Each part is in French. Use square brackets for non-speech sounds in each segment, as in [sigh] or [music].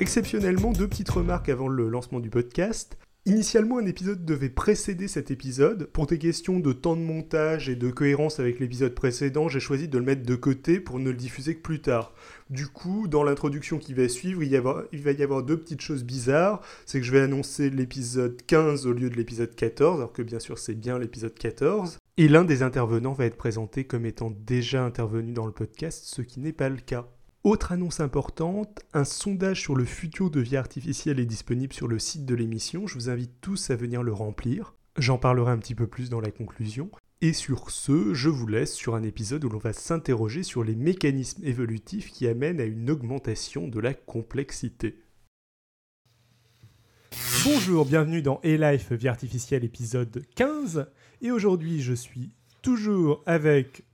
exceptionnellement, deux petites remarques avant le lancement du podcast. Initialement, un épisode devait précéder cet épisode. Pour des questions de temps de montage et de cohérence avec l'épisode précédent, j'ai choisi de le mettre de côté pour ne le diffuser que plus tard. Du coup, dans l'introduction qui va suivre, il, va y avoir deux petites choses bizarres. C'est que je vais annoncer l'épisode 15 au lieu de l'épisode 14, alors que bien sûr c'est bien l'épisode 14. Et l'un des intervenants va être présenté comme étant déjà intervenu dans le podcast, ce qui n'est pas le cas. Autre annonce importante, un sondage sur le futur de vie artificielle est disponible sur le site de l'émission. Je vous invite tous à venir le remplir. J'en parlerai un petit peu plus dans la conclusion. Et sur ce, je vous laisse sur un épisode où l'on va s'interroger sur les mécanismes évolutifs qui amènent à une augmentation de la complexité. Bonjour, bienvenue dans A-Life Vie Artificielle épisode 15. Et aujourd'hui, je suis toujours avec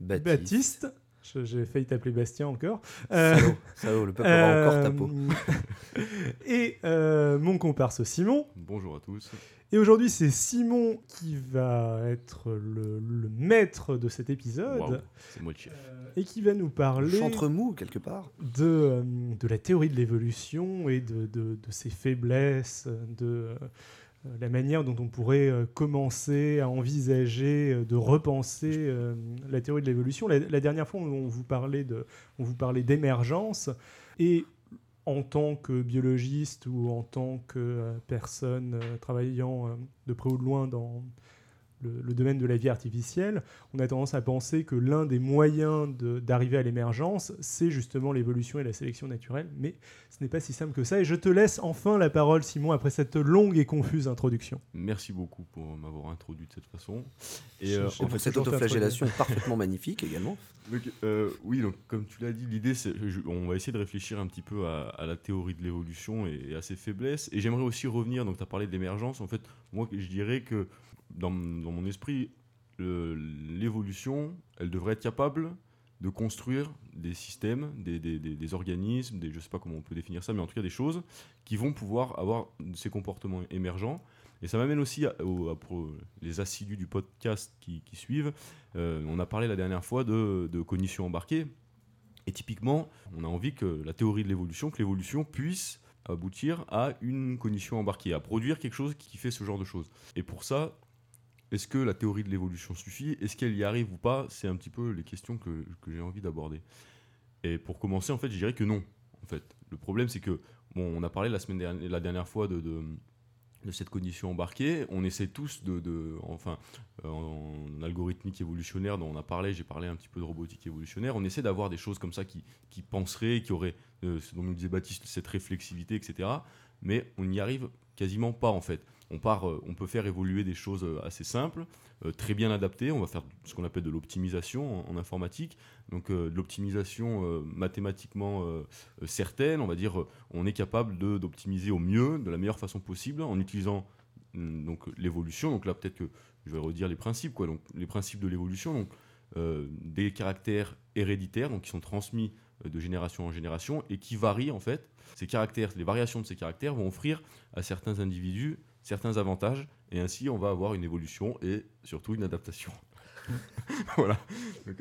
Baptiste j'ai failli t'appeler Bastien encore. Euh, le peuple aura encore ta peau. Euh, [laughs] et euh, mon comparse Simon. Bonjour à tous. Et aujourd'hui, c'est Simon qui va être le, maître de cet épisode. c'est moi le chef. et qui va nous parler. Chantre mou, quelque part. De, de la théorie de l'évolution et de, de, de, ses faiblesses, de euh, la manière dont on pourrait euh, commencer à envisager euh, de repenser la théorie de l'évolution. La, dernière fois, on vous parlait on vous parlait d'émergence et en tant que biologiste ou en tant que personne travaillant de près ou de loin dans le, domaine de la vie artificielle, on a tendance à penser que l'un des moyens d'arriver à l'émergence, c'est justement l'évolution et la sélection naturelle, mais ce n'est pas si simple que ça. Et je te laisse enfin la parole, Simon, après cette longue et confuse introduction. Merci beaucoup pour m'avoir introduit de cette façon. Et euh, cette autoflagellation parfaitement magnifique également. [laughs] Euh, oui, donc comme tu l'as dit, l'idée, c'est on va essayer de réfléchir un petit peu à, la théorie de l'évolution et, à ses faiblesses. Et j'aimerais aussi revenir, donc tu as parlé d'émergence, en fait, moi je dirais que dans, mon esprit, l'évolution, elle devrait être capable de construire des systèmes, des, organismes, des, je ne sais pas comment on peut définir ça, mais en tout cas des choses qui vont pouvoir avoir ces comportements émergents. Et ça m'amène aussi à, pour les assidus du podcast qui, suivent. Euh, on a parlé la dernière fois de, de cognition embarquée. Et typiquement, on a envie que la théorie de l'évolution, que l'évolution puisse aboutir à une cognition embarquée, à produire quelque chose qui fait ce genre de choses. Et pour ça, est-ce que la théorie de l'évolution suffit? Est-ce qu'elle y arrive ou pas? C'est un petit peu les questions que, j'ai envie d'aborder. Et pour commencer, en fait, je dirais que non. En fait, le problème, c'est que bon, on a parlé la semaine dernière, la dernière fois de, cette cognition embarquée. On essaie tous de, enfin, euh, en algorithmique évolutionnaire dont on a parlé, j'ai parlé un petit peu de robotique évolutionnaire. On essaie d'avoir des choses comme ça qui, qui penseraient, qui auraient, euh, ce dont nous disait Baptiste, cette réflexivité, etc. Mais on n'y arrive quasiment pas en fait euh, on peut faire évoluer des choses euh, assez simples, euh, très bien adaptées. On va faire ce qu'on appelle de l'optimisation en, informatique. Donc de l'optimisation mathématiquement certaine, on va dire, on est capable d'optimiser au mieux, de la meilleure façon possible, en utilisant mm, donc l'évolution. Donc là, peut-être que je vais redire les principes, quoi. Donc les principes de l'évolution, des caractères héréditaires, qui sont transmis de génération en génération et qui varient en fait. Ces caractères, les variations de ces caractères vont offrir à certains individus certains avantages, et ainsi on va avoir une évolution et surtout une adaptation. [laughs] voilà.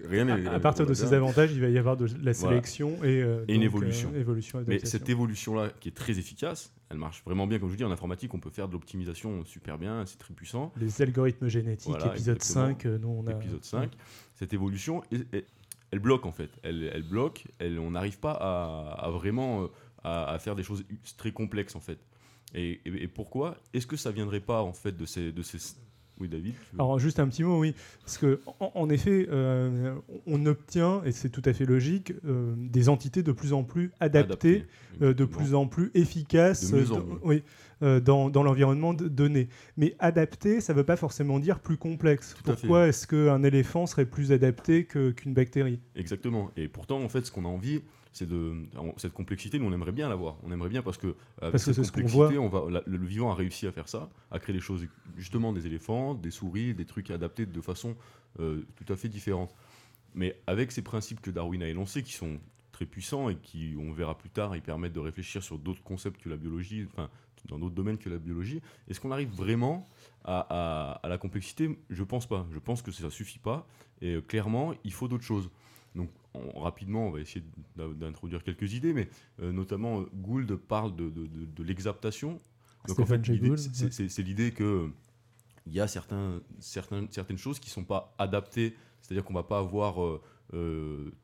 rien à, à partir de ces avantages, il va y avoir de la sélection et, euh, une évolution. Euh, Mais cette évolution-là, qui est très efficace, elle marche vraiment bien. Comme je vous dis, en informatique, on peut faire de l'optimisation super bien, c'est très puissant. Les algorithmes génétiques, épisode 5, euh, on a... Épisode 5. Cette évolution, elle bloque en fait. Elle, elle bloque, elle, on n'arrive pas à, vraiment à, à, faire des choses très complexes en fait. Et, pourquoi? Est-ce que ça viendrait pas en fait de ces, de ces... Oui, David. Alors juste un petit mot, oui, parce que en, effet, euh, on obtient et c'est tout à fait logique euh, des entités de plus en plus adaptées, euh, de plus en plus efficaces, oui, dans, dans l'environnement donné. Mais adapté, ça ne veut pas forcément dire plus complexe. Pourquoi est-ce qu'un éléphant serait plus adapté qu'une bactérie? Exactement. Et pourtant, en fait, ce qu'on a envie c'est de cette complexité nous on aimerait bien l'avoir on aimerait bien parce que avec parce cette complexité on va le, vivant a réussi à faire ça à créer des choses justement des éléphants des souris des trucs adaptés de façon euh, tout à fait différente mais avec ces principes que Darwin a énoncés qui sont très puissants et qui on verra plus tard ils permettent de réfléchir sur d'autres concepts que la biologie enfin dans d'autres domaines que la biologie. Est-ce qu'on arrive vraiment à, à, la complexité? Je pense pas. Je pense que ça suffit pas. Et euh, clairement il faut d'autres choses. Donc rapidement, on va essayer d'introduire quelques idées, mais notamment Gould parle de, de, l'exaptation. Donc en fait, c'est l'idée que il y a certains, certains, certaines choses qui ne sont pas adaptées, c'est-à-dire qu'on ne va pas avoir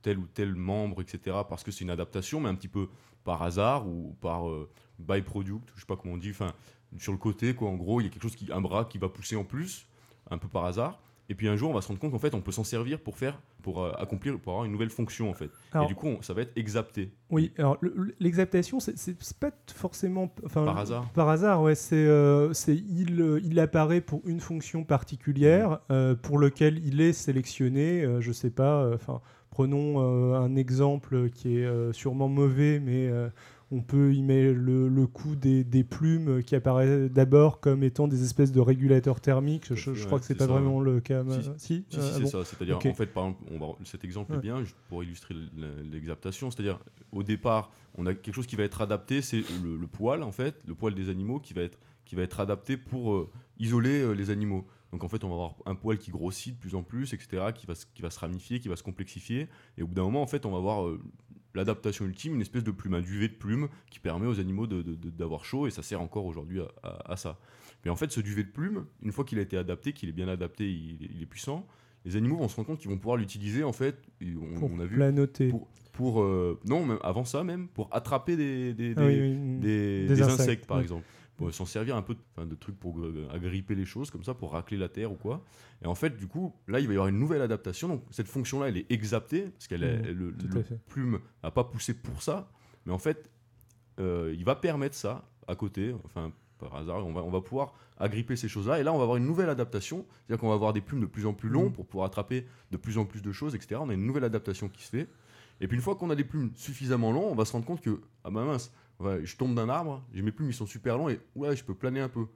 tel ou tel membre, etc., parce que c'est une adaptation, mais un petit peu par hasard ou par byproduct, je sais pas comment on dit, enfin, sur le côté, quoi. En gros, il y a quelque chose qui, un bras qui va pousser en plus, un peu par hasard. Et puis un jour, on va se rendre compte qu'en fait, on peut s'en servir pour faire, pour euh, accomplir, pour avoir une nouvelle fonction en fait. et du coup, ça va être exapté. Oui. Alors l'exaptation, c'est pas forcément, enfin, par hasard. Par hasard, ouais. C'est, euh, il, euh, il apparaît pour une fonction particulière mmh. pour lequel il est sélectionné. je sais pas. Enfin, prenons un exemple qui est sûrement mauvais, mais on peut y mettre le, coup des, plumes qui apparaît d'abord comme étant des espèces de régulateurs thermiques. Je, crois que c'est pas vraiment le cas. Si, si, euh, c'est ça. C'est-à-dire, en fait, par exemple, cet exemple est bien pour illustrer l'exaptation. C'est-à-dire, au départ, on a quelque chose qui va être adapté, c'est le, poil, en fait, le poil des animaux qui va être, qui va être adapté pour euh, isoler euh, les animaux. Donc en fait, on va avoir un poil qui grossit de plus en plus, etc., qui va, qui va se ramifier, qui va se complexifier. Et au bout d'un moment, en fait, on va avoir l'adaptation ultime, une espèce de plume, un duvet de plume qui permet aux animaux d'avoir chaud et ça sert encore aujourd'hui à, ça. Mais en fait, ce duvet de plume, une fois qu'il a été adapté, qu'il est bien adapté, il, est puissant, les animaux vont se rendre compte qu'ils vont pouvoir l'utiliser en fait. On, pour a vu. Pour, euh, non, même avant ça même, pour attraper des, des, ah insectes, par exemple pour s'en servir un peu de, de trucs pour agripper les choses comme ça, pour racler la terre ou quoi. Et en fait, du coup, là, il va y avoir une nouvelle adaptation. Donc, cette fonction-là, elle est exaptée, parce qu'elle mmh, le, plume n'a pas poussé pour ça. Mais en fait, euh, il va permettre ça à côté, enfin, par hasard, on va, on va pouvoir agripper ces choses-là. Et là, on va avoir une nouvelle adaptation. C'est-à-dire qu'on va avoir des plumes de plus en plus longs mmh. pour pouvoir attraper de plus en plus de choses, etc. On a une nouvelle adaptation qui se fait. Et puis, une fois qu'on a des plumes suffisamment longs, on va se rendre compte que, ah ben mince, je tombe d'un arbre, j'ai mes plumes, ils sont super longs et ouais, je peux planer un peu.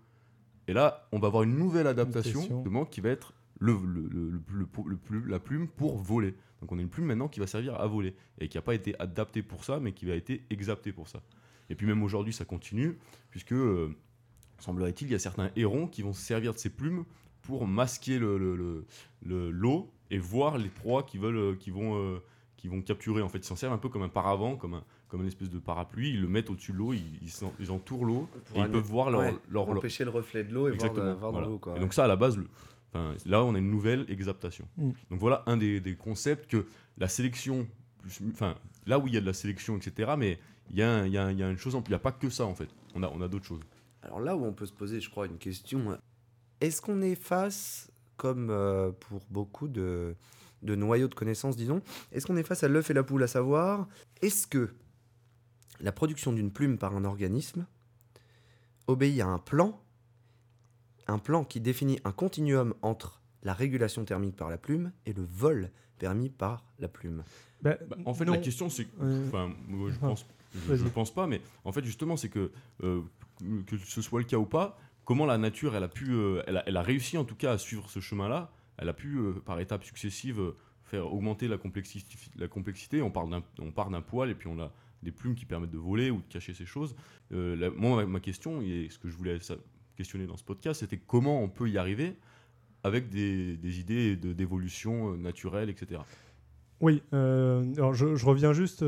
Et là, on va avoir une nouvelle adaptation de qui va être le, le, le, la plume pour voler. Donc on a une plume maintenant qui va servir à voler et qui n'a pas été adaptée pour ça, mais qui va être exaptée pour ça. Et puis même aujourd'hui, ça continue, puisque, euh, semblerait-il, il y a certains hérons qui vont se servir de ces plumes pour masquer l'eau et voir les proies qui, veulent, qui, vont, euh, qui vont capturer. En fait, ils s'en servent un peu comme un paravent, comme un, comme une espèce de parapluie, ils le mettent au-dessus de l'eau, ils, ils, entourent l'eau et ils peuvent voir leur, leur, empêcher le reflet de l'eau et voir, voir dans l'eau. Et donc ça, à la base, le, là, on a une nouvelle exaptation. Mm. Donc voilà un des, des, concepts que la sélection, enfin là où il y a de la sélection, etc. Mais il y, a, il y, a, il y a une chose, il n'y a pas que ça en fait. On a, on a d'autres choses. Alors là où on peut se poser, je crois, une question, est-ce qu'on est face, comme euh, pour beaucoup de, de noyaux de connaissances, disons, est-ce qu'on est face à l'œuf et la poule, à savoir, est-ce que la production d'une plume par un organisme obéit à un plan, un plan qui définit un continuum entre la régulation thermique par la plume et le vol permis par la plume. Bah, bah, en fait, la question, c'est. Enfin, je ah. pense, je, pense pas, mais en fait, justement, c'est que euh, que ce soit le cas ou pas, comment la nature, elle a pu, euh, elle, a, réussi en tout cas à suivre ce chemin-là. Elle a pu, euh, par étapes successives, faire augmenter la complexité. La complexité. On, parle on part d'un poil et puis on a des plumes qui permettent de voler ou de cacher ces choses. Euh, moi, ma, question, et ce que je voulais questionner dans ce podcast, c'était comment on peut y arriver avec des, des idées d'évolution euh, naturelle, etc. Oui, euh, alors je, reviens juste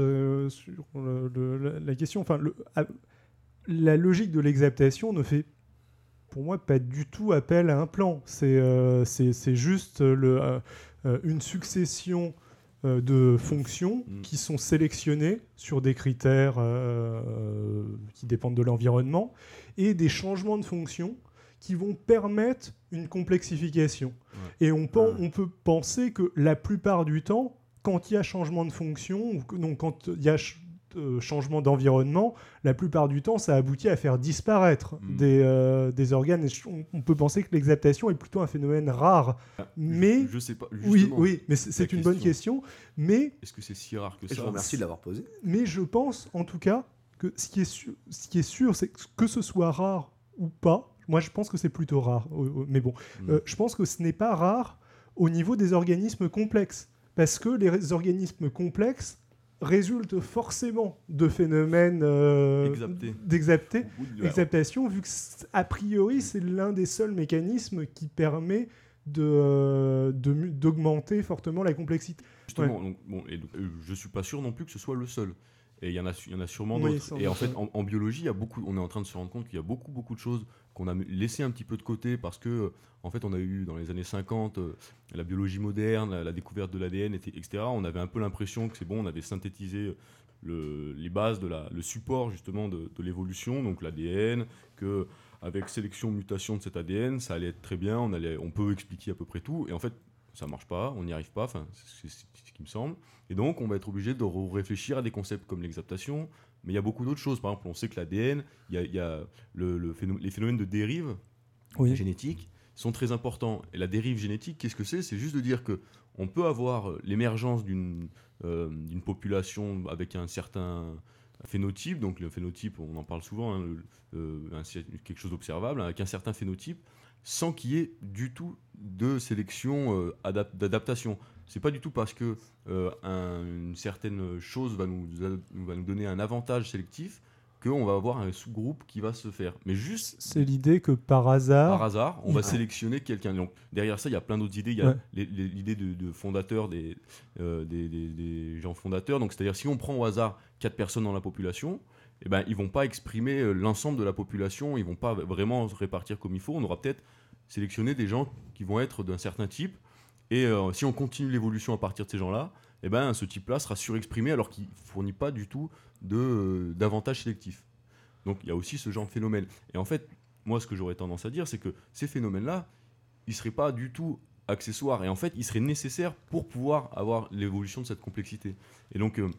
sur la question. Enfin, la logique de l'exaptation ne fait pour moi pas du tout appel à un plan. C'est c'est juste le, une succession euh, de fonctions mm. qui sont sélectionnées sur des critères euh, qui dépendent de l'environnement et des changements de fonctions qui vont permettre une complexification. Et on, on, peut penser que la plupart du temps, quand il y a changement de fonction, donc quand il y a euh, changement d'environnement, la plupart du temps, ça aboutit à faire disparaître hmm. des, euh, des, organes. on, peut penser que l'exaptation est plutôt un phénomène rare. Ah, mais je, sais pas. Oui, oui, mais c'est une bonne question. Mais est-ce que c'est si rare que ça Je vous remercie de l'avoir posé. Mais je pense, en tout cas, que ce qui est sûr, ce qui est sûr, c'est que ce soit rare ou pas. Moi, je pense que c'est plutôt rare. Mais bon, hmm. euh, je pense que ce n'est pas rare au niveau des organismes complexes. Parce que les organismes complexes résulte forcément de phénomènes euh, d'exaptation, vu que a priori c'est l'un des seuls mécanismes qui permet de, euh, d'augmenter fortement la complexité. Justement, donc, bon, et donc, euh, je suis pas sûr non plus que ce soit le seul. Et il y en a, y en a sûrement Oui, d'autres. Et en fait, en, en biologie, il y a beaucoup, on est en train de se rendre compte qu'il y a beaucoup, beaucoup de choses qu'on a laissé un petit peu de côté parce que, en fait, on a eu dans les années 50 euh, la biologie moderne, la, la découverte de l'ADN, etc. On avait un peu l'impression que c'est bon, on avait synthétisé le- les bases de la, le support justement de, de l'évolution, donc l'ADN, que avec sélection, mutation de cet ADN, ça allait être très bien, on, allait, on peut expliquer à peu près tout. Et en fait, ça marche pas, on n'y arrive pas, enfin, c'est ce qui me semble. Et donc, on va être obligé de réfléchir à des concepts comme l'exaptation, mais il y a beaucoup d'autres choses. Par exemple, on sait que l'ADN, il y a, il y a le, le phénom- les phénomènes de dérive Oui. génétique sont très importants. Et la dérive génétique, qu'est-ce que c'est? C'est juste de dire que on peut avoir l'émergence d'une euh, d'une population avec un certain phénotype, donc le phénotype, on en parle souvent, hein, le- euh, un quelque chose d'observable, avec un certain phénotype, sans qu'il y ait du tout de sélection euh, adap- d'adaptation. C'est pas du tout parce que euh, un- une certaine chose va nous, va nous donner un avantage sélectif qu'on va avoir un sous-groupe qui va se faire. Mais juste C'est l'idée que par hasard, par hasard, on va sélectionner quelqu'un. Donc derrière ça, il y a plein d'autres idées. Il y a Ouais. l'idée de, de fondateur des, euh, des, des- des gens fondateurs. Donc c'est-à-dire si on prend au hasard quatre personnes dans la population, eh ben ils vont pas exprimer euh, l'ensemble de la population. Ils vont pas vraiment se répartir comme il faut. On aura peut-être sélectionné des gens qui vont être d'un certain type. Et euh, si on continue l'évolution à partir de ces gens-là, eh ben ce type-là sera surexprimé alors qu'il fournit pas du tout euh, d'avantages sélectifs. Donc il y a aussi ce genre de phénomène. Et en fait, moi, ce que j'aurais tendance à dire, c'est que ces phénomènes-là, ils ne seraient pas du tout accessoires. Et en fait, ils seraient nécessaires pour pouvoir avoir l'évolution de cette complexité. Et donc, euh,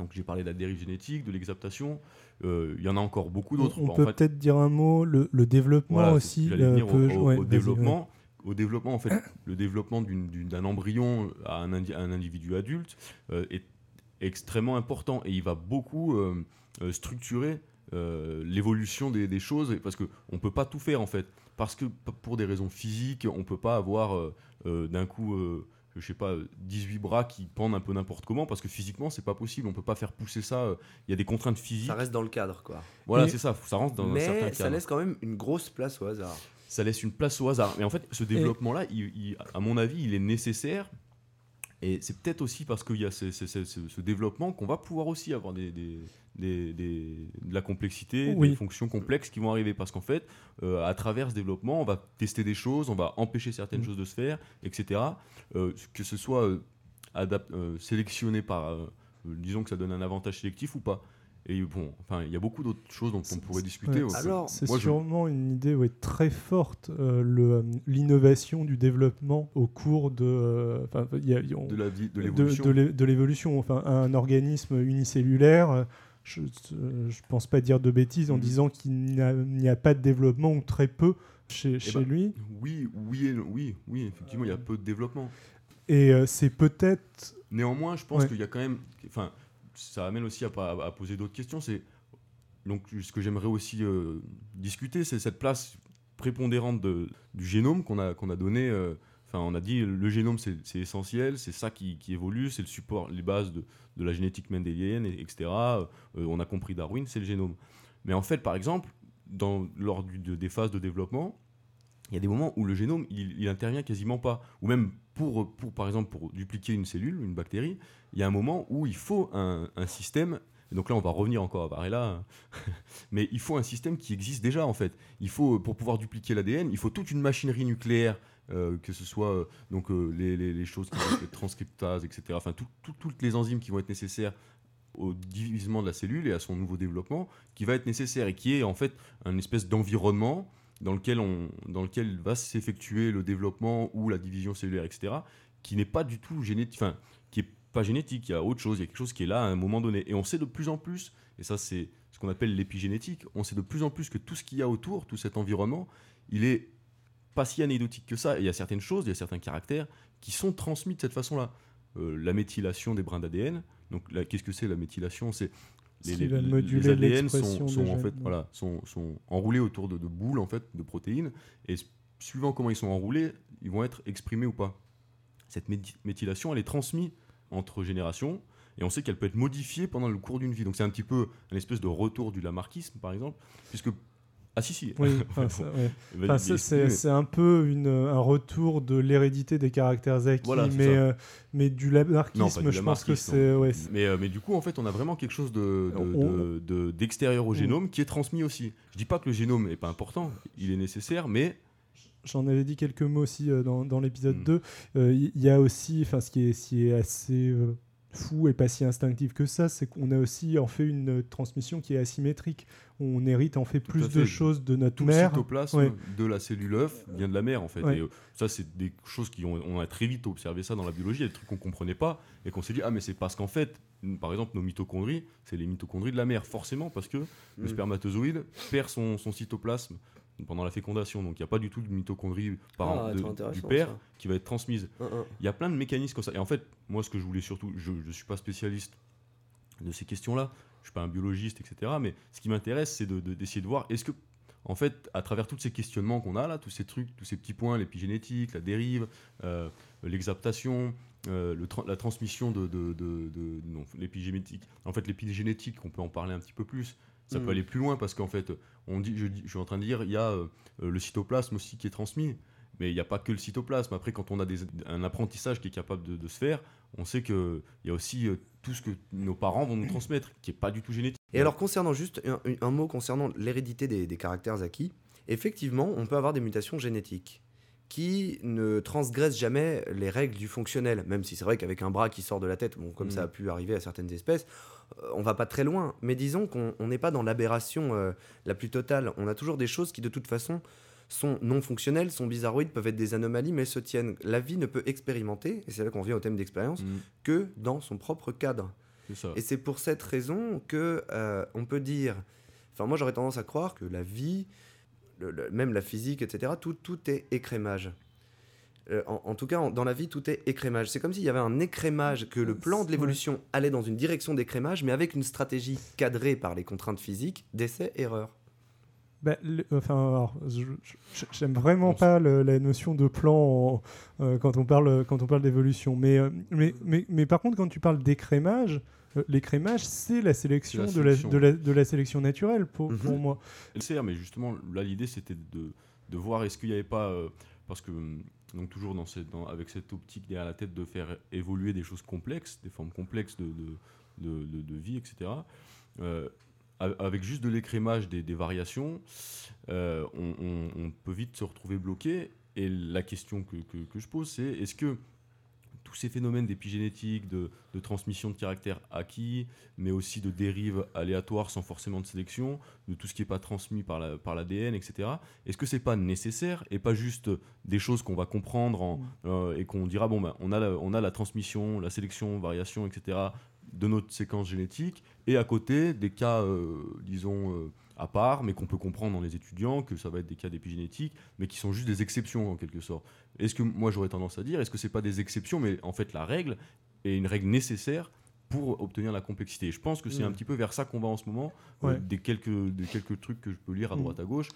donc j'ai parlé de la dérive génétique, de l'exaptation. euh, Il y en a encore beaucoup d'autres. on En peut fait, peut-être dire un mot, le, le développement voilà, aussi. j'allais euh, au, peut- au- ouais, au vas-y, développement. Au développement, en fait, le développement d'un embryon à un, indi- à un individu adulte euh, est extrêmement important et il va beaucoup euh, structurer euh, l'évolution des, des choses parce qu'on ne peut pas tout faire en fait. Parce que pour des raisons physiques, on ne peut pas avoir d'un coup, je sais pas, 18 bras qui pendent un peu n'importe comment parce que physiquement, c'est pas possible. On ne peut pas faire pousser ça. euh, Il y a des contraintes physiques. Ça reste dans le cadre, quoi. Voilà, c'est ça. Ça rentre dans un certain Mais ça cadre laisse quand même une grosse place au hasard. ça laisse une place au hasard. Mais en fait, ce développement-là, il- il- à mon avis, il est nécessaire. Et c'est peut-être aussi parce qu'il y a ce, développement qu'on va pouvoir aussi avoir des, des- des- des- de la complexité, Oui. des fonctions complexes qui vont arriver. Parce qu'en fait, euh, à travers ce développement, on va tester des choses, on va empêcher certaines Mm. choses de se faire, etc. Euh, que ce soit euh, sélectionné par, disons que ça donne un avantage sélectif ou pas. Et bon, enfin, il y a beaucoup d'autres choses dont on pourrait discuter. Ouais. Alors, C'est je- sûrement une idée ouais, très forte, euh, euh, l'innovation du développement au cours de. euh, y a- y a- de l'évolution. Enfin, un organisme unicellulaire, euh, je ne pense pas dire de bêtises en Mhm. disant qu'il n'y a, pas de développement ou très peu chez, chez ben, lui. Oui, oui, oui, oui, effectivement, il y a peu de développement. Et euh, c'est peut-être. Néanmoins, je pense Ouais. qu'il y a quand même, enfin, ça amène aussi à, poser d'autres questions. C'est donc ce que j'aimerais aussi euh, discuter, c'est cette place prépondérante du génome qu'on a qu'on donné. euh, Enfin, on a dit le génome c'est essentiel, c'est ça qui, évolue, c'est le support, les bases de, la génétique mendélienne, et- etc. Euh, on a compris Darwin, c'est le génome. Mais en fait, par exemple, lors des phases de développement, il y a des moments où le génome il, il intervient quasiment pas. Ou même pour, par exemple, pour dupliquer une cellule, une bactérie, il y a un moment où il faut un, système. donc là, on va revenir encore à Varela, [laughs] mais il faut un système qui existe déjà en fait. Il faut, pour pouvoir dupliquer l'ADN, il faut toute une machinerie nucléaire, euh, que ce soit euh, donc euh, les, choses qui vont être transcriptase, etc. Enfin, tout- tout- toutes les enzymes qui vont être nécessaires au divisement de la cellule et à son nouveau développement, qui va être nécessaire et qui est en fait un espèce d'environnement dans lequel, on, dans lequel va s'effectuer le développement ou la division cellulaire, etc., qui n'est pas du tout génétique, enfin, qui est pas génétique, il y a autre chose, il y a quelque chose qui est là à un moment donné. Et on sait de plus en plus, et ça c'est ce qu'on appelle l'épigénétique, on sait de plus en plus que tout ce qu'il y a autour, tout cet environnement, il est pas si anecdotique que ça. Il y a certaines choses, il y a certains caractères qui sont transmis de cette façon-là. Euh, la méthylation des brins d'ADN, donc qu'est-ce que c'est la méthylation? C'est Va moduler ADN sont, en fait voilà sont, sont enroulés autour de, de boules en fait de protéines. Et suivant comment ils sont enroulés ils vont être exprimés ou pas. Cette méthylation elle est transmise entre générations et on sait qu'elle peut être modifiée pendant le cours d'une vie. Donc c'est un petit peu un espèce de retour du lamarckisme par exemple puisque Ah si, si. Oui, [laughs] enfin, ça, ouais. Vas-y, Enfin, c'est- un peu une, un retour de l'hérédité des caractères acquis, Voilà, mais, euh, mais du lamarckisme, Non, pas du je pense que c'est. Ouais, mais, euh, mais du coup, en fait, on a vraiment quelque chose de, de- On- de- de- d'extérieur au génome qui est transmis aussi. Je dis pas que le génome n'est pas important, il est nécessaire, mais J'en avais dit quelques mots aussi euh, dans, dans l'épisode Mm. 2. Euh, Il y, y a aussi, enfin, ce qui est, ce qui est assez euh, fou et pas si instinctif que ça, c'est qu'on a aussi en fait une transmission qui est asymétrique. On hérite en fait Tout plus de choses de notre tout le mère. cytoplasme ouais. de la cellule œuf vient de la mère en fait. Ouais. Et euh, ça, c'est des choses qui ont, on a très vite observé ça dans la biologie, il y a des trucs qu'on comprenait pas et qu'on s'est dit ah mais c'est parce qu'en fait, par exemple, nos mitochondries, c'est les mitochondries de la mère forcément parce que le Mm. spermatozoïde perd son, son cytoplasme pendant la fécondation, donc il n'y a pas du tout de mitochondrie par Ah, de- du père ça. qui va être transmise. Hein, hein. Il y a plein de mécanismes comme ça. Et en fait, moi, ce que je voulais surtout, je ne suis pas spécialiste de ces questions-là, je suis pas un biologiste, etc. Mais ce qui m'intéresse, c'est de- de- d'essayer de, voir, est-ce que, en fait, à travers tous ces questionnements qu'on a là, tous ces trucs, tous ces petits points, l'épigénétique, la dérive, euh, l'exaptation, euh, le tra- la transmission de, de, de- de- non, l'épigénétique. En fait, l'épigénétique, on peut en parler un petit peu plus. Ça peut aller plus loin parce qu'en fait, on dit, je, suis en train de dire, il y a euh, euh, le cytoplasme aussi qui est transmis. Mais il n'y a pas que le cytoplasme. Après, quand on a des- un apprentissage qui est capable de, de se faire, on sait qu'il y a aussi euh, tout ce que nos parents vont nous transmettre, qui n'est pas du tout génétique. Et alors, concernant juste un, un mot concernant l'hérédité des, des caractères acquis, effectivement, on peut avoir des mutations génétiques qui ne transgressent jamais les règles du fonctionnel, même si c'est vrai qu'avec un bras qui sort de la tête, bon, comme Mm. ça a pu arriver à certaines espèces, euh, on va pas très loin. Mais disons qu'on on n'est pas dans l'aberration euh, la plus totale. On a toujours des choses qui, de toute façon, sont non fonctionnelles, sont bizarroïdes, peuvent être des anomalies, mais se tiennent. La vie ne peut expérimenter, et c'est là qu'on vient au thème d'expérience, Mm, que dans son propre cadre. ça. Et c'est pour cette raison que euh, on peut dire. Enfin, moi, j'aurais tendance à croire que la vie, le- le- même la physique, etc., tout, tout est écrémage. Euh, en, en tout cas, en- dans la vie, tout est écrémage. C'est comme s'il y avait un écrémage, que le plan de l'évolution allait dans une direction d'écrémage, mais avec une stratégie cadrée par les contraintes physiques, d'essai-erreur. Bah, le- enfin, je- j'aime vraiment pas le- la notion de plan en- euh, quand on parle quand on parle d'évolution. Mais, euh, mais, mais, mais par contre, quand tu parles d'écrémage, l'écrémage, c'est la sélection, la de, la, sélection. de, la, de la sélection naturelle pour, Mhm. pour moi. Elle sert, mais justement, là, l'idée, c'était de, de voir est-ce qu'il n'y avait pas. euh, parce que, hum, donc, toujours dans cette, dans- avec cette optique derrière la tête de faire évoluer des choses complexes, des formes complexes de, de, de, de- de vie, etc. euh, avec juste de l'écrémage des, des variations, euh, on, on- on peut vite se retrouver bloqué. Et la question que, que- que je pose, c'est est-ce que tous ces phénomènes d'épigénétique, de, de transmission de caractères acquis, mais aussi de dérives aléatoires sans forcément de sélection, de tout ce qui n'est pas transmis par la- par l'ADN, etc. Est-ce que c'est pas nécessaire et pas juste des choses qu'on va comprendre en- euh, et qu'on dira bon ben on a la, on a la transmission, la sélection, variation, etc. de notre séquence génétique et à côté des cas euh, disons euh, à part, mais qu'on peut comprendre dans les étudiants, que ça va être des cas d'épigénétique, mais qui sont juste des exceptions en quelque sorte. Est-ce que moi j'aurais tendance à dire, est-ce que c'est pas des exceptions, mais en fait la règle est une règle nécessaire pour obtenir la complexité. Et je pense que c'est Mm. un petit peu vers ça qu'on va en ce moment, euh, Ouais. des, quelques, des quelques trucs que je peux lire à Mm. droite à gauche.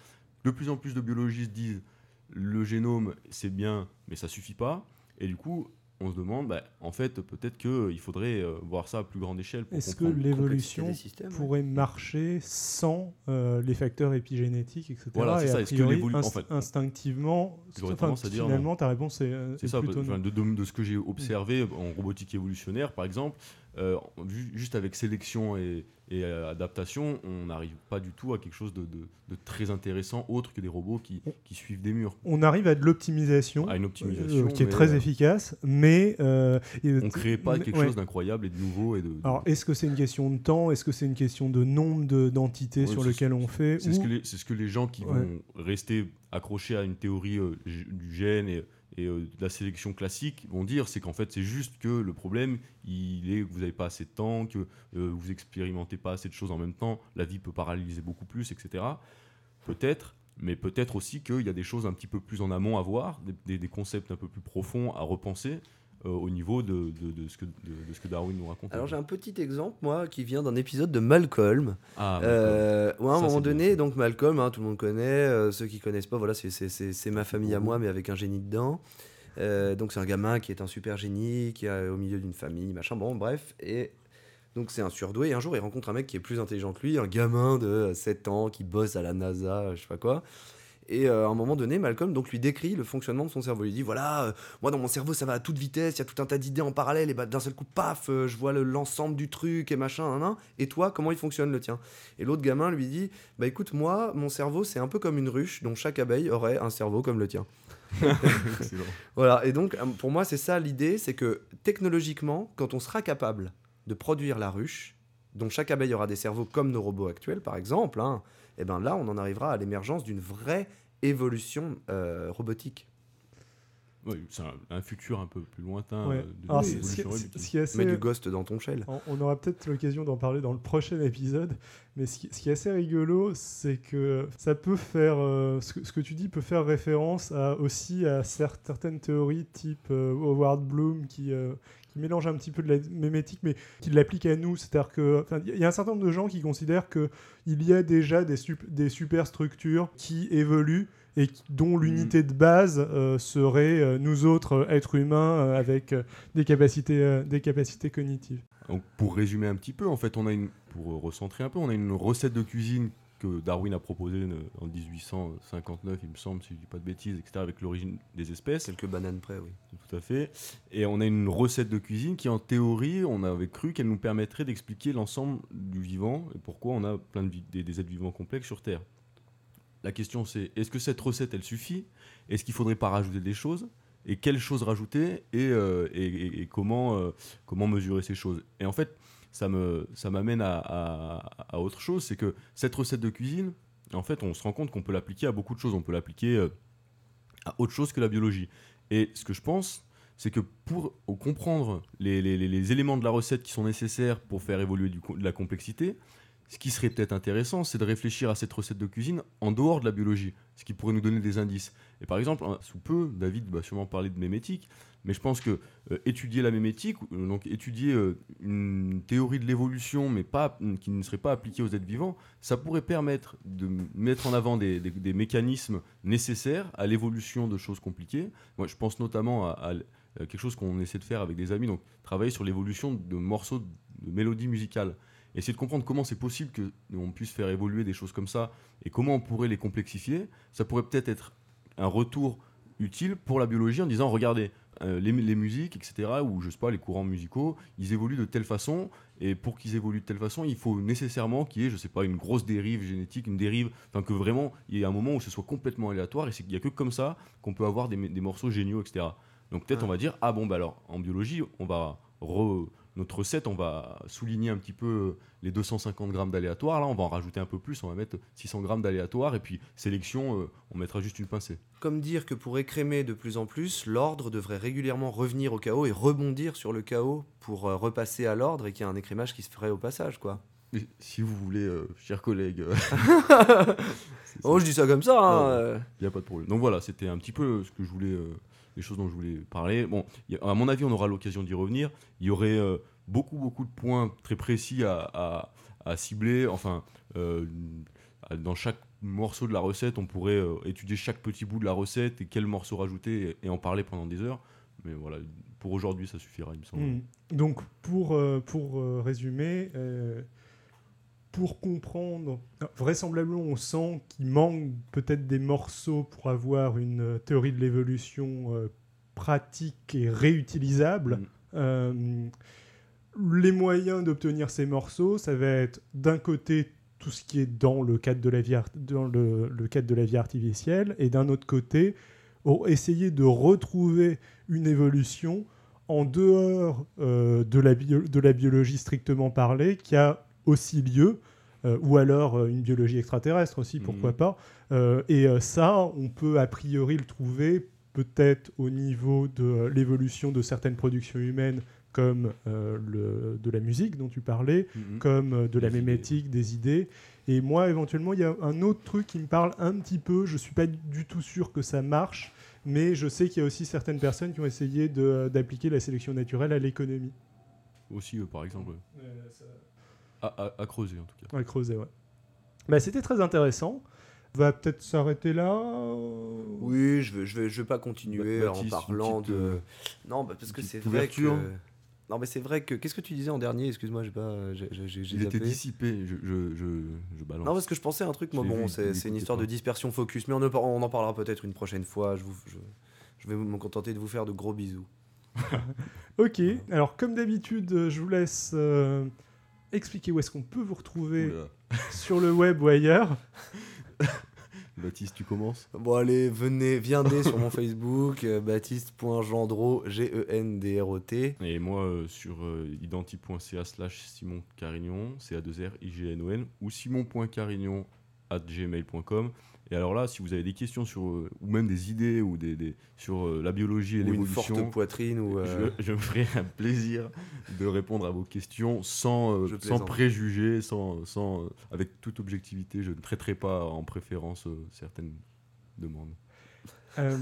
De plus en plus de biologistes disent le génome c'est bien, mais ça suffit pas. Et du coup, on se demande, bah, en fait, peut-être qu'il faudrait euh, voir ça à plus grande échelle. Est-ce que l'évolution pourrait marcher sans euh, les facteurs épigénétiques, etc. Voilà, c'est et ça. a Est-ce que priori, l'évolu- en inst- fait, instinctivement, enfin, à dire finalement, ta réponse est, euh, C'est est ça, plutôt enfin, non. de, de- de ce que j'ai observé en robotique évolutionnaire, par exemple, euh, ju- juste avec sélection et, et, euh, adaptation, on n'arrive pas du tout à quelque chose de, de- de très intéressant, autre que des robots qui, qui suivent des murs. On arrive à de l'optimisation, À une optimisation, euh, qui est très euh, efficace, mais euh, On ne crée pas quelque ouais. chose d'incroyable et de nouveau. Et de, de- Alors, est-ce que c'est une question de temps? Est-ce que c'est une question de nombre de- d'entités Ouais, sur lesquelles on fait? c'est ou- ce, que les- c'est ce que les gens qui Ouais. vont rester accrochés à une théorie euh, du gène et, et, euh, la sélection classique vont dire, c'est qu'en fait c'est juste que le problème, il est que vous n'avez pas assez de temps, que euh, vous expérimentez pas assez de choses en même temps, la vie peut paralyser beaucoup plus, etc. Peut-être, mais peut-être aussi qu'il y a des choses un petit peu plus en amont à voir, des concepts un peu plus profonds à repenser euh, au niveau de, de- de ce que, de, de ce que Darwin nous raconte. Alors j'ai un petit exemple, moi, qui vient d'un épisode de Malcolm. Ah, Euh, où à un Ça, moment bien, donné, donc Malcolm, hein, tout le monde connaît, euh, ceux qui connaissent pas, voilà, c'est- ma famille à moi, mais avec un génie dedans. Donc c'est un gamin qui est un super génie, qui est au milieu d'une famille, machin, bon, bref. Et Donc c'est un surdoué. Et un jour, il rencontre un mec qui est plus intelligent que lui, un gamin de 7 ans qui bosse à la NASA, je sais pas quoi. Et euh, à un moment donné, Malcolm donc lui décrit le fonctionnement de son cerveau. Il dit voilà, euh, moi dans mon cerveau ça va à toute vitesse, il y a tout un tas d'idées en parallèle, et bah d'un seul coup, paf, euh, je vois le- l'ensemble du truc et machin, hein, hein. et toi, comment il fonctionne le tien? Et l'autre gamin lui dit bah écoute, moi, mon cerveau c'est un peu comme une ruche dont chaque abeille aurait un cerveau comme le tien. [laughs] Voilà, et donc pour moi c'est ça l'idée, c'est que technologiquement, quand on sera capable de produire la ruche, dont chaque abeille aura des cerveaux comme nos robots actuels par exemple, hein, et ben là on en arrivera à l'émergence d'une vraie évolution euh, robotique. Ouais, c'est un, un futur un peu plus lointain. Ouais. de- Alors, de ce l'évolution qui- robotique. ce qui est assez- Mets du ghost dans ton shell. On- On aura peut-être l'occasion d'en parler dans le prochain épisode, mais ce qui, ce qui est assez rigolo, c'est que ça peut faire, euh, ce, que, ce que tu dis peut faire référence à, aussi à cer- certaines théories type euh, Howard Bloom qui, euh, qui mélange un petit peu de la mémétique, mais qui l'applique à nous. C'est-à-dire que, il y a un certain nombre de gens qui considèrent que il y a déjà des, sup- des superstructures qui évoluent et dont l'unité de base euh, serait euh, nous autres euh, êtres humains euh, avec des capacités, des capacités cognitives. Donc, pour résumer un petit peu, en fait, on a une, pour recentrer un peu, on a une recette de cuisine que Darwin a proposée euh, en 1859, il me semble, si je dis pas de bêtises, etc., avec l'origine des espèces. Quelques bananes près, oui. Tout à fait. Et on a une recette de cuisine qui, en théorie, on avait cru qu'elle nous permettrait d'expliquer l'ensemble du vivant et pourquoi on a plein de des, des êtres vivants complexes sur Terre. La question c'est est-ce que cette recette elle suffit? Est-ce qu'il faudrait pas rajouter des choses? Et quelles choses rajouter? Et, euh, et- et- et comment, euh, comment mesurer ces choses? Et en fait, ça me ça m'amène à, autre chose, c'est que cette recette de cuisine, en fait, on se rend compte qu'on peut l'appliquer à beaucoup de choses. On peut l'appliquer euh, à autre chose que la biologie. Et ce que je pense, c'est que pour comprendre les, éléments de la recette qui sont nécessaires pour faire évoluer de la complexité, ce qui serait peut-être intéressant, c'est de réfléchir à cette recette de cuisine en dehors de la biologie, ce qui pourrait nous donner des indices. Et par exemple, hein, sous peu, David va sûrement parler de mémétique, mais je pense que euh, étudier la mémétique, euh, donc étudier euh, une théorie de l'évolution, mais pas, qui ne serait pas appliquée aux êtres vivants, ça pourrait permettre de mettre en avant des, mécanismes nécessaires à l'évolution de choses compliquées. Moi, je pense notamment à, à quelque chose qu'on essaie de faire avec des amis, donc travailler sur l'évolution de morceaux de mélodies musicales. Essayer de comprendre comment c'est possible que on puisse faire évoluer des choses comme ça et comment on pourrait les complexifier. Ça pourrait peut-être être un retour utile pour la biologie en disant regardez euh, les, les musiques etc ou je sais pas les courants musicaux ils évoluent de telle façon et pour qu'ils évoluent de telle façon il faut nécessairement qu'il y ait je sais pas une grosse dérive génétique une dérive enfin que vraiment il y ait un moment où ce soit complètement aléatoire et c'est qu'il y a que comme ça qu'on peut avoir des, des morceaux géniaux etc donc peut-être on va dire ah bon bah alors en biologie on va re- notre recette, on va souligner un petit peu les 250 grammes d'aléatoire. Là, on va en rajouter un peu plus. On va mettre 600 grammes d'aléatoire. Et puis, sélection, euh, on mettra juste une pincée. Comme dire que pour écrémer de plus en plus, l'ordre devrait régulièrement revenir au chaos et rebondir sur le chaos pour euh, repasser à l'ordre et qu'il y a un écrémage qui se ferait au passage, quoi. Si vous voulez, euh, chers collègues. [laughs] [laughs] Oh, je dis ça comme ça, hein. Il n'y a pas de problème. Donc voilà, c'était un petit peu ce que je voulais, les choses dont je voulais parler. Bon, a- à mon avis, on aura l'occasion d'y revenir. Il y aurait euh, beaucoup, beaucoup de points très précis à, cibler. Enfin, euh, dans chaque morceau de la recette, on pourrait euh, étudier chaque petit bout de la recette et quel morceau rajouter et, en parler pendant des heures. Mais voilà, pour aujourd'hui, ça suffira, il me semble. Mm. Donc, pour, pour résumer, pour comprendre, vraisemblablement, on sent qu'il manque peut-être des morceaux pour avoir une euh, théorie de l'évolution euh, pratique et réutilisable. Mm. Euh, les moyens d'obtenir ces morceaux, ça va être d'un côté tout ce qui est dans le cadre de la vie, art- dans le, le cadre de la vie artificielle, et d'un autre côté, essayer de retrouver une évolution en dehors euh, de, la bio- de la biologie strictement parlée, qui a aussi lieu, euh, ou alors euh, une biologie extraterrestre aussi, pourquoi Mhm. pas. Euh, et euh, ça, on peut a priori le trouver peut-être au niveau de euh, l'évolution de certaines productions humaines, comme euh, le, de la musique dont tu parlais, Mhm. comme euh, de la Des idées. mémétique, des idées. Et moi, éventuellement, il y a un autre truc qui me parle un petit peu. Je suis pas du tout sûr que ça marche, mais je sais qu'il y a aussi certaines personnes qui ont essayé de- d'appliquer la sélection naturelle à l'économie. Aussi, euh, par exemple. À, à- à creuser en tout cas. À creuser, ouais. Bah, C'était très intéressant. On va peut-être s'arrêter là. Oui, je vais, je vais, je vais pas continuer Ba- en Baptiste, parlant petite, de. euh, Non, bah, parce que c'est vrai que. Non, mais c'est vrai que. Qu'est-ce que tu disais en dernier? Excuse-moi, j'ai pas. j'ai- j'ai- j'ai Il était zappé. dissipé, je, je, je, je balance. Non, parce que je pensais à un truc, moi, bon, c'est une histoire de dispersion focus, mais on, en par- on en parlera peut-être une prochaine fois. Je, vous, je, je vais me contenter de vous faire de gros bisous. [laughs] Ok, alors comme d'habitude, euh, je vous laisse euh, expliquer où est-ce qu'on peut vous retrouver Oula. [laughs] Sur le web ou ailleurs. [laughs] Baptiste, tu commences? Bon, allez, venez, viendez sur mon [laughs] Facebook, euh, baptiste.gendro, G-E-N-D-R-O-T. Et moi, euh, sur euh, identi.ca slash Simon Carignon, c a 2 r i g n o n ou simon.carignon at gmail.com. Et alors là, si vous avez des questions sur, euh, ou même des idées ou des, des- sur euh, la biologie et Ou une forte l'évolution, poitrine, ou. euh, je, je me ferai un plaisir de répondre à vos questions sans, Je sans préjugés, sans, sans, avec toute objectivité. Je ne traiterai pas en préférence certaines demandes. Euh,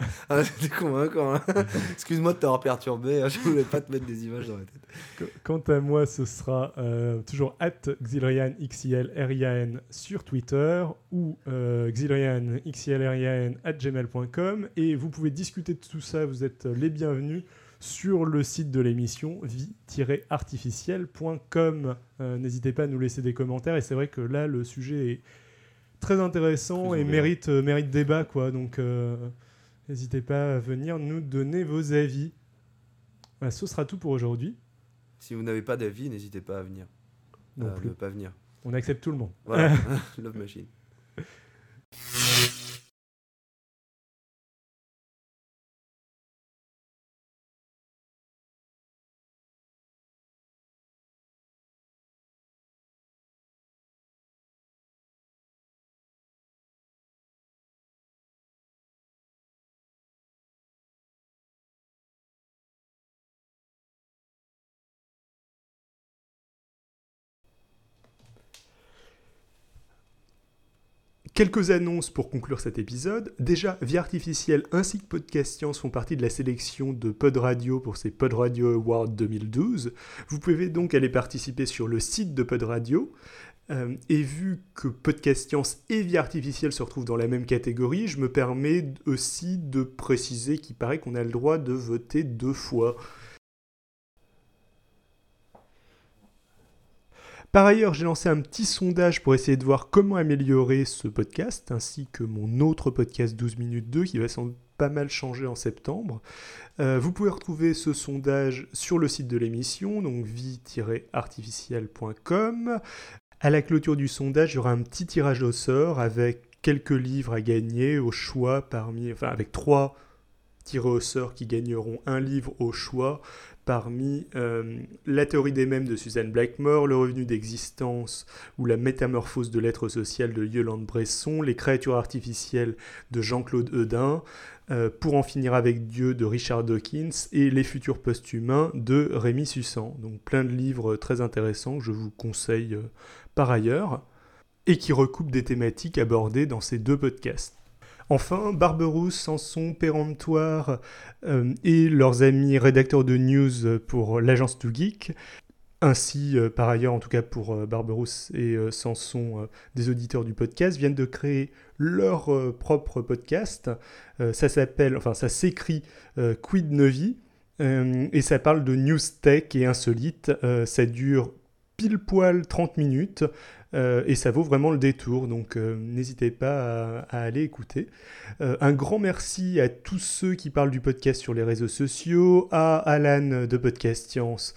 [laughs] Ah, c'était convaincant, hein. [laughs] Excuse-moi de t'avoir perturbé, hein, je voulais pas te mettre des images dans la tête. qu- quant à moi, ce sera euh, toujours at Xilrian, X-I-L-R-I-A-N sur Twitter ou euh, Xilrian, X-I-L-R-I-A-N at gmail.com. Et vous pouvez discuter de tout ça, vous êtes les bienvenus sur le site de l'émission vie-artificielle.com. Euh, N'hésitez pas à nous laisser des commentaires. Et c'est vrai que là, le sujet est très intéressant et mérite, euh, mérite débat. Quoi. Donc, euh, n'hésitez pas à venir nous donner vos avis. Voilà, ce sera tout pour aujourd'hui. Si vous n'avez pas d'avis, n'hésitez pas à venir. Non à plus. ne pas venir. On accepte tout le monde. Voilà, [laughs] Love Machine. Quelques annonces pour conclure cet épisode. Déjà, Vie Artificielle ainsi que Podcast Science font partie de la sélection de Pod Radio pour ces Pod Radio Awards 2012. Vous pouvez donc aller participer sur le site de Pod Radio. Euh, et vu que Podcast Science et Vie Artificielle se retrouvent dans la même catégorie, je me permets aussi de préciser qu'il paraît qu'on a le droit de voter deux fois. Par ailleurs, j'ai lancé un petit sondage pour essayer de voir comment améliorer ce podcast, ainsi que mon autre podcast 12 minutes 2 qui va sans pas mal changer en septembre. Euh, vous pouvez retrouver ce sondage sur le site de l'émission, donc vie-artificielle.com. À la clôture du sondage, il y aura un petit tirage au sort avec quelques livres à gagner au choix parmi, enfin avec trois tirés au sort qui gagneront un livre au choix parmi euh, La théorie des mèmes de Suzanne Blackmore, Le revenu d'existence ou La métamorphose de l'être social de Yolande Bresson, Les créatures artificielles de Jean-Claude Eudin, euh, Pour en finir avec Dieu de Richard Dawkins et Les futurs post-humains de Rémi Sussan. Donc plein de livres très intéressants que je vous conseille euh, par ailleurs et qui recoupent des thématiques abordées dans ces deux podcasts. Enfin, Barberousse, Sanson, Péremptoire euh, et leurs amis rédacteurs de news pour l'agence To Geek, ainsi euh, par ailleurs, en tout cas pour euh, Barberousse et Sanson, des auditeurs du podcast, viennent de créer leur propre podcast. Ça s'appelle, enfin ça s'écrit Quid Novi et ça parle de news tech et insolite. Ça dure pile poil 30 minutes. Euh, et ça vaut vraiment le détour, donc euh, n'hésitez pas à, aller écouter. Euh, un grand merci à tous ceux qui parlent du podcast sur les réseaux sociaux, à Alan de Podcast Science,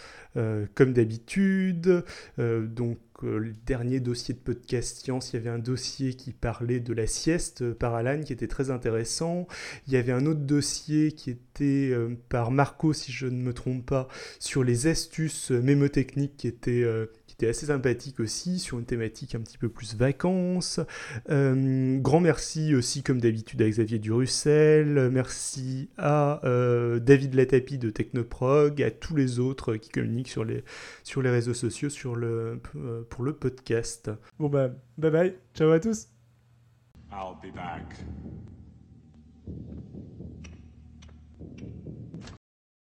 comme d'habitude. Donc, le dernier dossier de Podcast Science, il y avait un dossier qui parlait de la sieste par Alan qui était très intéressant. Il y avait un autre dossier qui était par Marco, si je ne me trompe pas, sur les astuces mémotechniques qui étaient. Assez sympathique aussi, sur une thématique un petit peu plus vacances. Euh, grand merci aussi, comme d'habitude, à Xavier Durussel. Merci à euh, David Latapi de Technoprog, à tous les autres qui communiquent sur les, sur les réseaux sociaux sur le, euh, pour le podcast. Bon bah, bye bye. Ciao à tous. I'll be back.